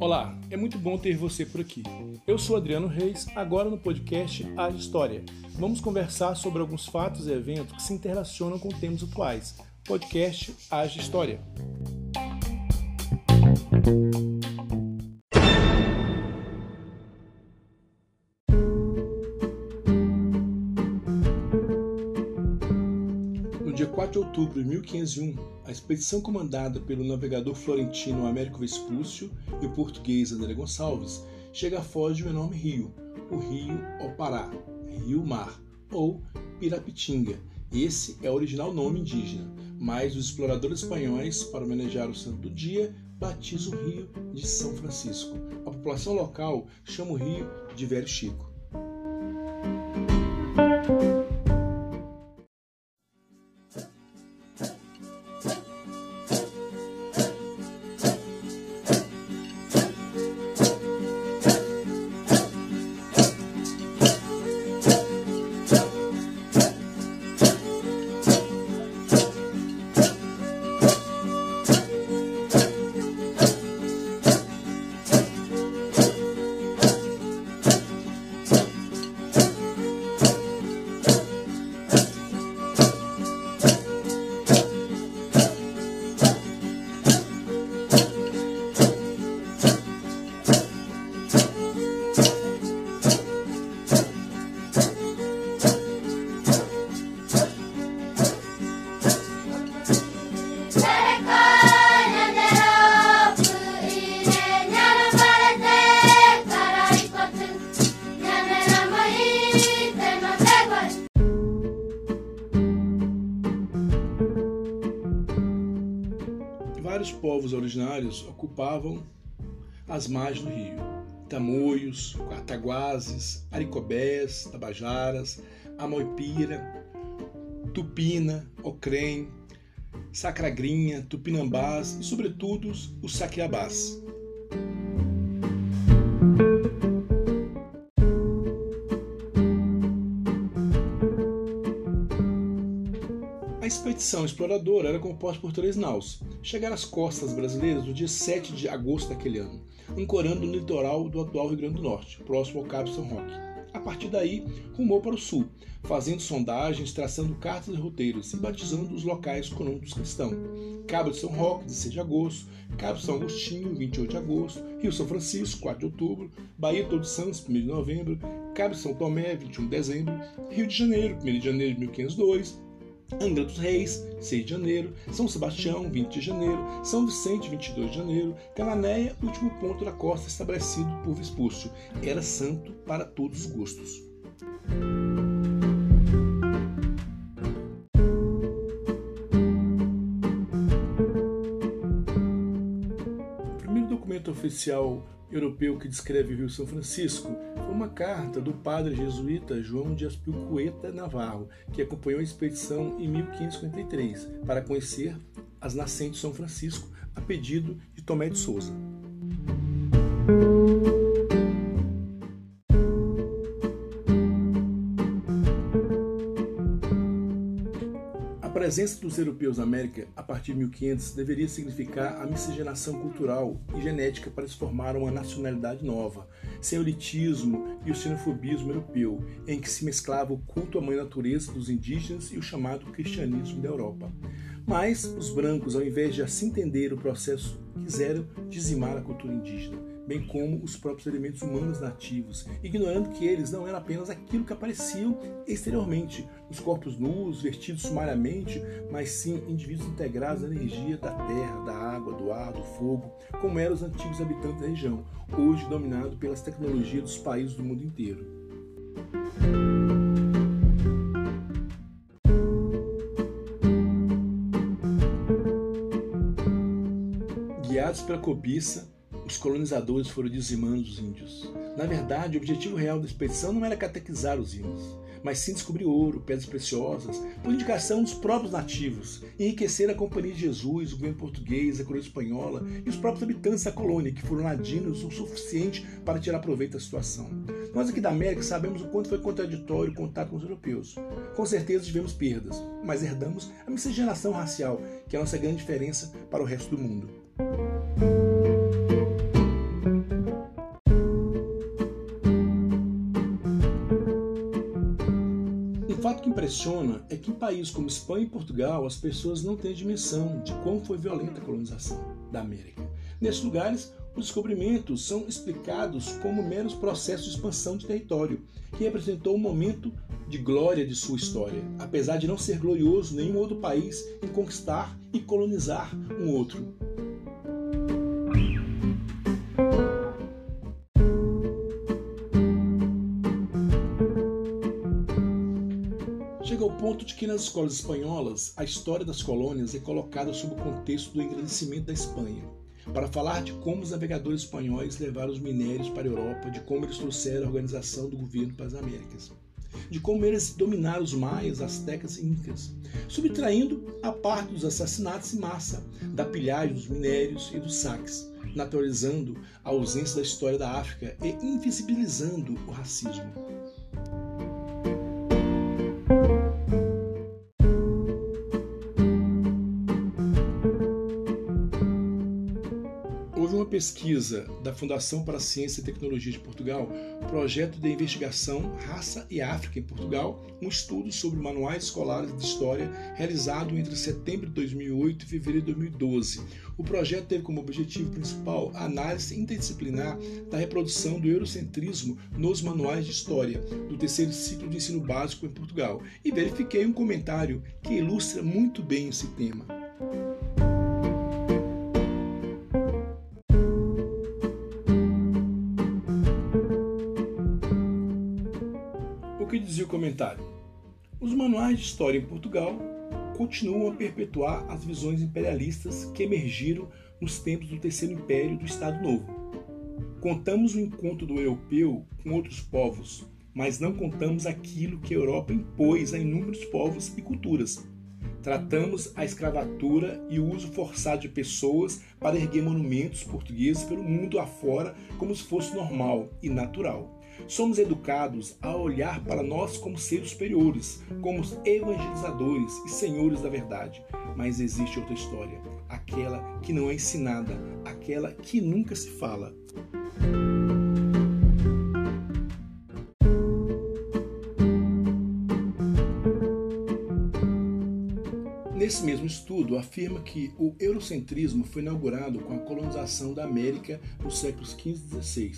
Olá, é muito bom ter você por aqui. Eu sou Adriano Reis, agora no podcast A História. Vamos conversar sobre alguns fatos e eventos que se interrelacionam com temas atuais. Podcast Age História. Dia 4 de outubro de 1501, a expedição comandada pelo navegador florentino Américo Vespúcio e o português André Gonçalves chega à foz de um enorme rio, o rio Opará, Rio-Mar, ou Pirapitinga. Esse é o original nome indígena, mas os exploradores espanhóis, para homenagear o santo do dia, batizam o rio de São Francisco. A população local chama o rio de Velho Chico. Ocupavam as margens do rio. Tamoios, Cataguases, Aricobés, Tabajaras, Amoipira, Tupina, Ocrém, Sacragrinha, Tupinambás e, sobretudo, os Saquiabás. Expedição exploradora era composta por três naus. Chegaram às costas brasileiras no dia 7 de agosto daquele ano, ancorando no litoral do atual Rio Grande do Norte, próximo ao Cabo São Roque. A partir daí, rumou para o sul, fazendo sondagens, traçando cartas e roteiros e batizando os locais com o nome cristãos. Cabo de São Roque, 16 de agosto, Cabo São Agostinho, 28 de agosto, Rio São Francisco, 4 de outubro, Bahia Todos Santos, 1 de novembro, Cabo São Tomé, 21 de dezembro, Rio de Janeiro, 1 de janeiro de 1502, Angra dos Reis, 6 de janeiro, São Sebastião, 20 de janeiro, São Vicente, 22 de janeiro, Cananéia, último ponto da costa estabelecido por Vespúcio. Era santo para todos os gostos. Oficial europeu que descreve o Rio São Francisco foi uma carta do padre jesuíta João de Aspilcueta Navarro, que acompanhou a expedição em 1553 para conhecer as nascentes de São Francisco, a pedido de Tomé de Souza. Presença dos europeus na América a partir de 1500 deveria significar a miscigenação cultural e genética para se formar uma nacionalidade nova, sem o elitismo e o xenofobismo europeu, em que se mesclava o culto à mãe natureza dos indígenas e o chamado cristianismo da Europa. Mas os brancos, ao invés de assim entender o processo, quiseram dizimar a cultura indígena bem como os próprios elementos humanos nativos, ignorando que eles não eram apenas aquilo que apareciam exteriormente, os corpos nus, vestidos sumariamente, mas sim indivíduos integrados à energia da terra, da água, do ar, do fogo, como eram os antigos habitantes da região, hoje dominado pelas tecnologias dos países do mundo inteiro. Guiados pela cobiça, os colonizadores foram dizimando os índios. Na verdade, o objetivo real da expedição não era catequizar os índios, mas sim descobrir ouro, pedras preciosas, por indicação dos próprios nativos, enriquecer a Companhia de Jesus, o governo português, a coroa espanhola e os próprios habitantes da colônia, que foram ladinos o suficiente para tirar proveito da situação. Nós aqui da América sabemos o quanto foi contraditório o contato com os europeus. Com certeza tivemos perdas, mas herdamos a miscigenação racial, que é a nossa grande diferença para o resto do mundo. Fato que impressiona é que em países como Espanha e Portugal as pessoas não têm dimensão de quão foi violenta a colonização da América. Nesses lugares, os descobrimentos são explicados como meros processos de expansão de território, que representou um momento de glória de sua história, apesar de não ser glorioso nenhum outro país em conquistar e colonizar um outro. Ponto de que nas escolas espanholas a história das colônias é colocada sob o contexto do engrandecimento da Espanha, para falar de como os navegadores espanhóis levaram os minérios para a Europa, de como eles trouxeram a organização do governo para as Américas, de como eles dominaram os maias, astecas e incas, subtraindo a parte dos assassinatos em massa, da pilhagem dos minérios e dos saques, naturalizando a ausência da história da África e invisibilizando o racismo. Pesquisa da Fundação para a Ciência e Tecnologia de Portugal, projeto de investigação Raça e África em Portugal, um estudo sobre manuais escolares de história realizado entre setembro de 2008 e fevereiro de 2012. O projeto teve como objetivo principal a análise interdisciplinar da reprodução do eurocentrismo nos manuais de história do terceiro ciclo de ensino básico em Portugal e verifiquei um comentário que ilustra muito bem esse tema. Dizia o comentário: Os manuais de história em Portugal continuam a perpetuar as visões imperialistas que emergiram nos tempos do Terceiro Império do Estado Novo. Contamos o encontro do europeu com outros povos, mas não contamos aquilo que a Europa impôs a inúmeros povos e culturas. Tratamos a escravatura e o uso forçado de pessoas para erguer monumentos portugueses pelo mundo afora como se fosse normal e natural. Somos educados a olhar para nós como seres superiores, como evangelizadores e senhores da verdade. Mas existe outra história, aquela que não é ensinada, aquela que nunca se fala. Nesse mesmo estudo, afirma que o eurocentrismo foi inaugurado com a colonização da América nos séculos XV e XVI,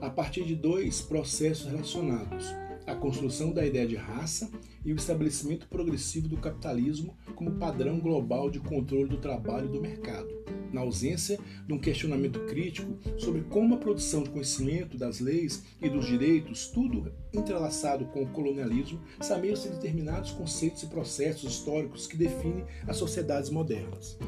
a partir de dois processos relacionados: a construção da ideia de raça e o estabelecimento progressivo do capitalismo como padrão global de controle do trabalho e do mercado, na ausência de um questionamento crítico sobre como a produção de conhecimento das leis e dos direitos, tudo entrelaçado com o colonialismo, sameiam-se determinados conceitos e processos históricos que definem as sociedades modernas.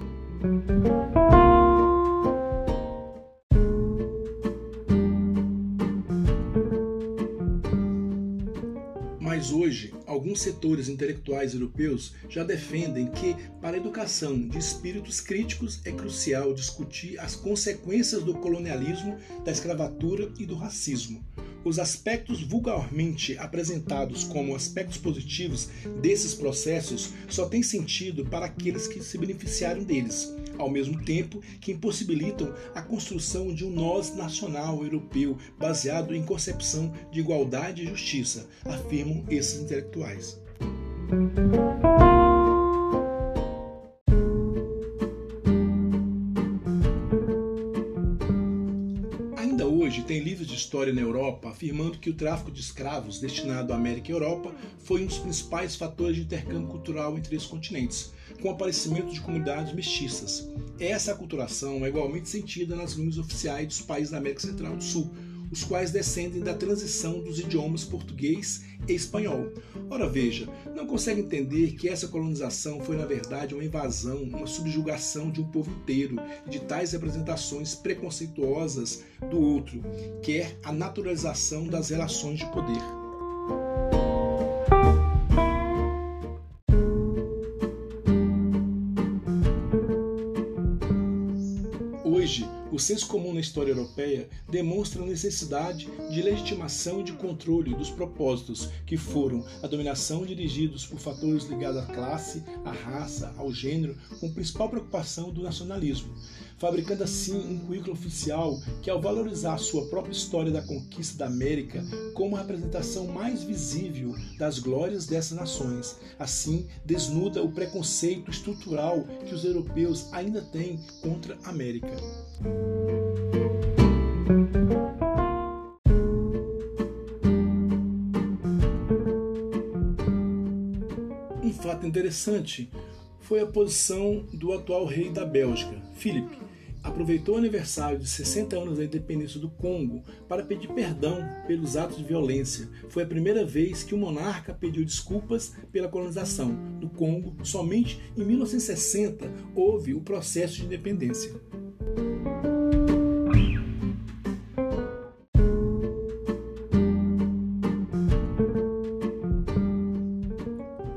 Hoje, alguns setores intelectuais europeus já defendem que, para a educação de espíritos críticos, é crucial discutir as consequências do colonialismo, da escravatura e do racismo. Os aspectos vulgarmente apresentados como aspectos positivos desses processos só têm sentido para aqueles que se beneficiaram deles ao mesmo tempo que impossibilitam a construção de um nós nacional europeu baseado em concepção de igualdade e justiça, afirmam esses intelectuais. Hoje tem livros de história na Europa afirmando que o tráfico de escravos destinado à América e Europa foi um dos principais fatores de intercâmbio cultural entre os continentes, com o aparecimento de comunidades mestiças. Essa aculturação é igualmente sentida nas línguas oficiais dos países da América Central e do Sul, os quais descendem da transição dos idiomas português e espanhol. Ora veja, não consegue entender que essa colonização foi na verdade uma invasão, uma subjugação de um povo inteiro e de tais representações preconceituosas do outro, quer a naturalização das relações de poder. Senso comum na história europeia demonstra a necessidade de legitimação e de controle dos propósitos que foram a dominação dirigidos por fatores ligados à classe, à raça, ao gênero, com principal preocupação do nacionalismo, fabricando assim um currículo oficial que, ao valorizar sua própria história da conquista da América como a representação mais visível das glórias dessas nações, assim desnuda o preconceito estrutural que os europeus ainda têm contra a América. Um fato interessante foi a posição do atual rei da Bélgica, Filipe, aproveitou o aniversário de 60 anos da independência do Congo para pedir perdão pelos atos de violência. Foi a primeira vez que o monarca pediu desculpas pela colonização. No Congo, somente em 1960 houve o processo de independência.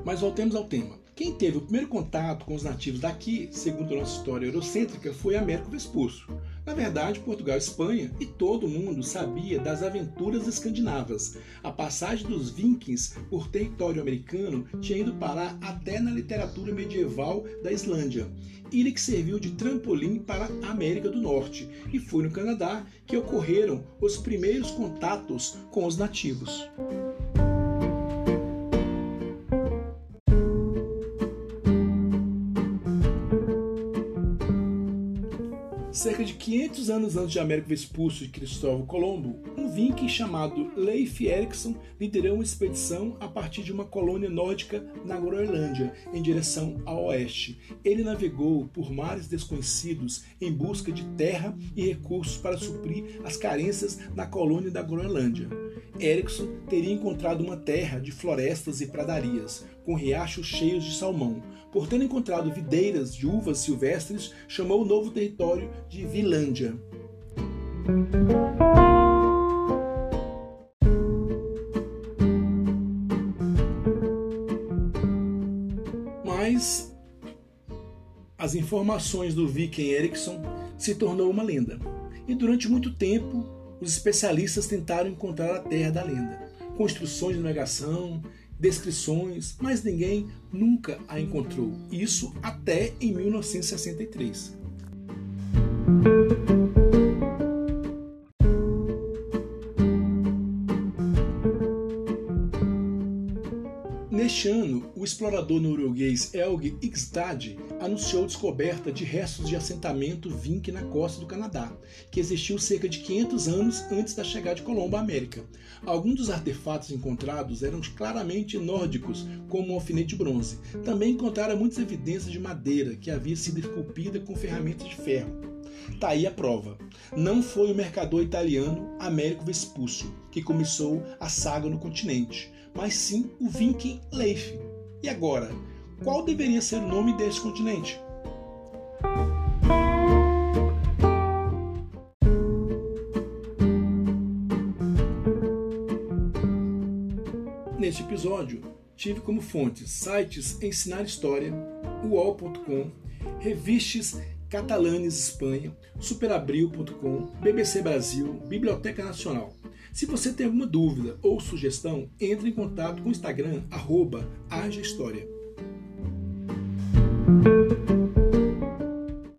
Mas voltemos ao tema. Quem teve o primeiro contato com os nativos daqui, segundo a nossa história eurocêntrica, foi Américo Vespúcio. Na verdade, Portugal e Espanha e todo mundo sabia das aventuras escandinavas. A passagem dos vikings por território americano tinha ido parar até na literatura medieval da Islândia. Ilha que serviu de trampolim para a América do Norte. E foi no Canadá que ocorreram os primeiros contatos com os nativos. Cerca de 500 anos antes de Américo Vespúcio e Cristóvão Colombo, viking chamado Leif Erikson liderou uma expedição a partir de uma colônia nórdica na Groenlândia, em direção ao oeste. Ele navegou por mares desconhecidos em busca de terra e recursos para suprir as carências na colônia da Groenlândia. Erikson teria encontrado uma terra de florestas e pradarias, com riachos cheios de salmão. Por ter encontrado videiras de uvas silvestres, chamou o novo território de Vilândia. As informações do Viking Eriksson se tornou uma lenda. E durante muito tempo, os especialistas tentaram encontrar a terra da lenda. Construções de navegação, descrições, mas ninguém nunca a encontrou. Isso até em 1963. Explorador norueguês Helge Igstad anunciou a descoberta de restos de assentamento Vink na costa do Canadá, que existiu cerca de 500 anos antes da chegada de Colombo à América. Alguns dos artefatos encontrados eram claramente nórdicos, como um alfinete de bronze. Também encontraram muitas evidências de madeira que havia sido esculpida com ferramentas de ferro. Tá aí a prova. Não foi o mercador italiano Américo Vespúcio que começou a saga no continente, mas sim o Viking Leif. E agora, qual deveria ser o nome desse continente? Neste episódio, tive como fontes sites Ensinar História, UOL.com, revistas Catalanes Espanha, superabril.com, BBC Brasil, Biblioteca Nacional. Se você tem alguma dúvida ou sugestão, entre em contato com o Instagram, arroba História.